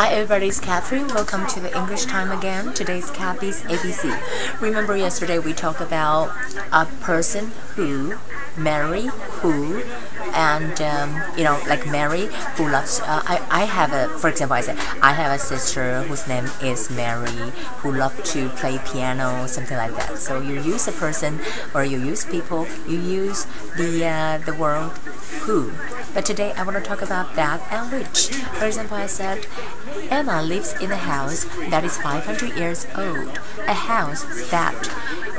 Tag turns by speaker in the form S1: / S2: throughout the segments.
S1: Hi everybody, it's Catherine. Welcome to the English time again. Today's Kathy's ABC. Remember yesterday we talked about a person who, Mary who, and um, you know like Mary who loves. Uh, I I have a for example I said I have a sister whose name is Mary who love to play piano something like that. So you use a person or you use people. You use the uh, the word who. But today I want to talk about that and which. For example, I said Emma lives in a house that is 500 years old. A house that,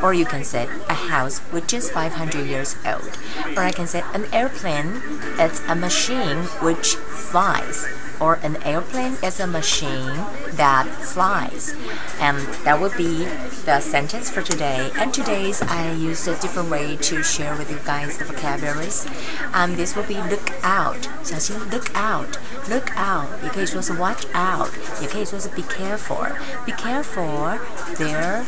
S1: or you can say a house which is 500 years old. Or I can say an airplane is a machine which flies or an airplane is a machine that flies. And that would be the sentence for today. And today's I use a different way to share with you guys the vocabularies. And this will be look out. 小心 look out. Look out. 也可以说是 watch out. 也可以说是 be careful. Be careful. There,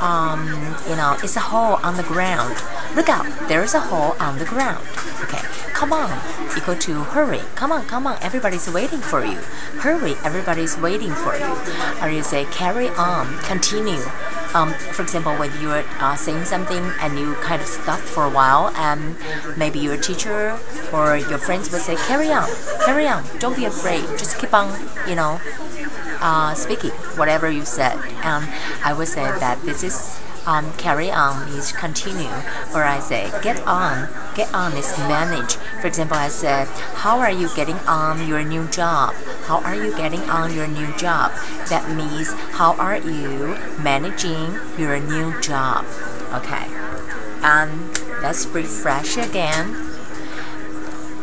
S1: um, you know, it's a hole on the ground. Look out. There's a hole on the ground. Okay. Come on. Equal to hurry. Come on, come on. Everybody's waiting for you. Hurry. Everybody's waiting for you. Or you say carry on. Continue. Um, for example, when you're uh, saying something and you kind of stop for a while, and maybe your teacher or your friends will say, "Carry on, carry on. Don't be afraid. Just keep on, you know, uh, speaking whatever you said." And I would say that this is um, carry on means continue, or I say get on. Get on is manage. For example, I said, How are you getting on your new job? How are you getting on your new job? That means how are you managing your new job? Okay. And let's refresh again.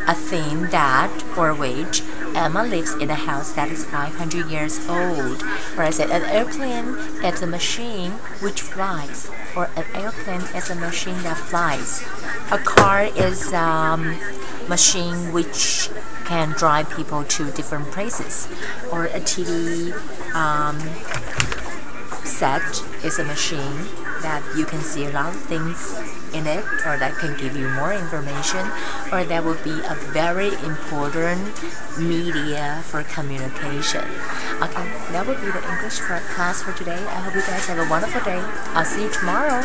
S1: A thing that or which Emma lives in a house that is 500 years old. Said an airplane is a machine which flies. Or an airplane is a machine that flies. A car is a um, machine which can drive people to different places. Or a TV um, set is a machine that you can see a lot of things in it or that can give you more information or that will be a very important media for communication. Okay, that would be the English class for today. I hope you guys have a wonderful day. I'll see you tomorrow.